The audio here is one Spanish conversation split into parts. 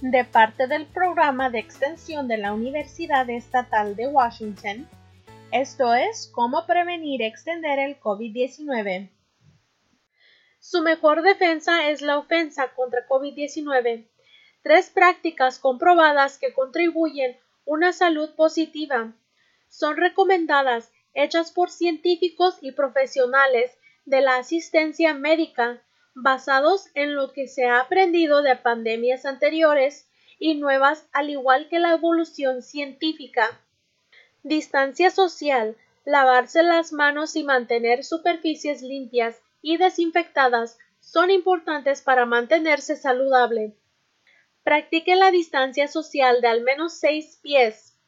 de parte del programa de extensión de la Universidad Estatal de Washington. Esto es cómo prevenir y extender el COVID-19. Su mejor defensa es la ofensa contra COVID-19. Tres prácticas comprobadas que contribuyen una salud positiva. Son recomendadas, hechas por científicos y profesionales de la asistencia médica basados en lo que se ha aprendido de pandemias anteriores y nuevas al igual que la evolución científica. Distancia social, lavarse las manos y mantener superficies limpias y desinfectadas son importantes para mantenerse saludable. Practique la distancia social de al menos seis pies.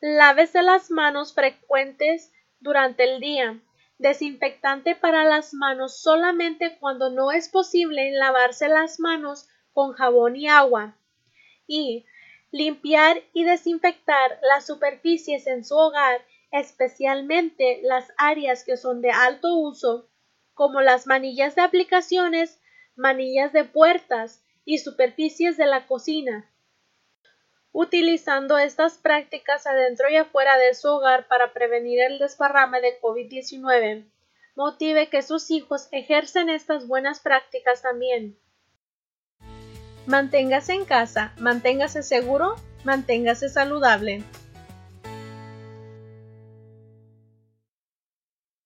Lávese las manos frecuentes durante el día desinfectante para las manos solamente cuando no es posible lavarse las manos con jabón y agua. Y limpiar y desinfectar las superficies en su hogar, especialmente las áreas que son de alto uso, como las manillas de aplicaciones, manillas de puertas y superficies de la cocina utilizando estas prácticas adentro y afuera de su hogar para prevenir el desparrame de COVID-19. Motive que sus hijos ejercen estas buenas prácticas también. Manténgase en casa, manténgase seguro, manténgase saludable.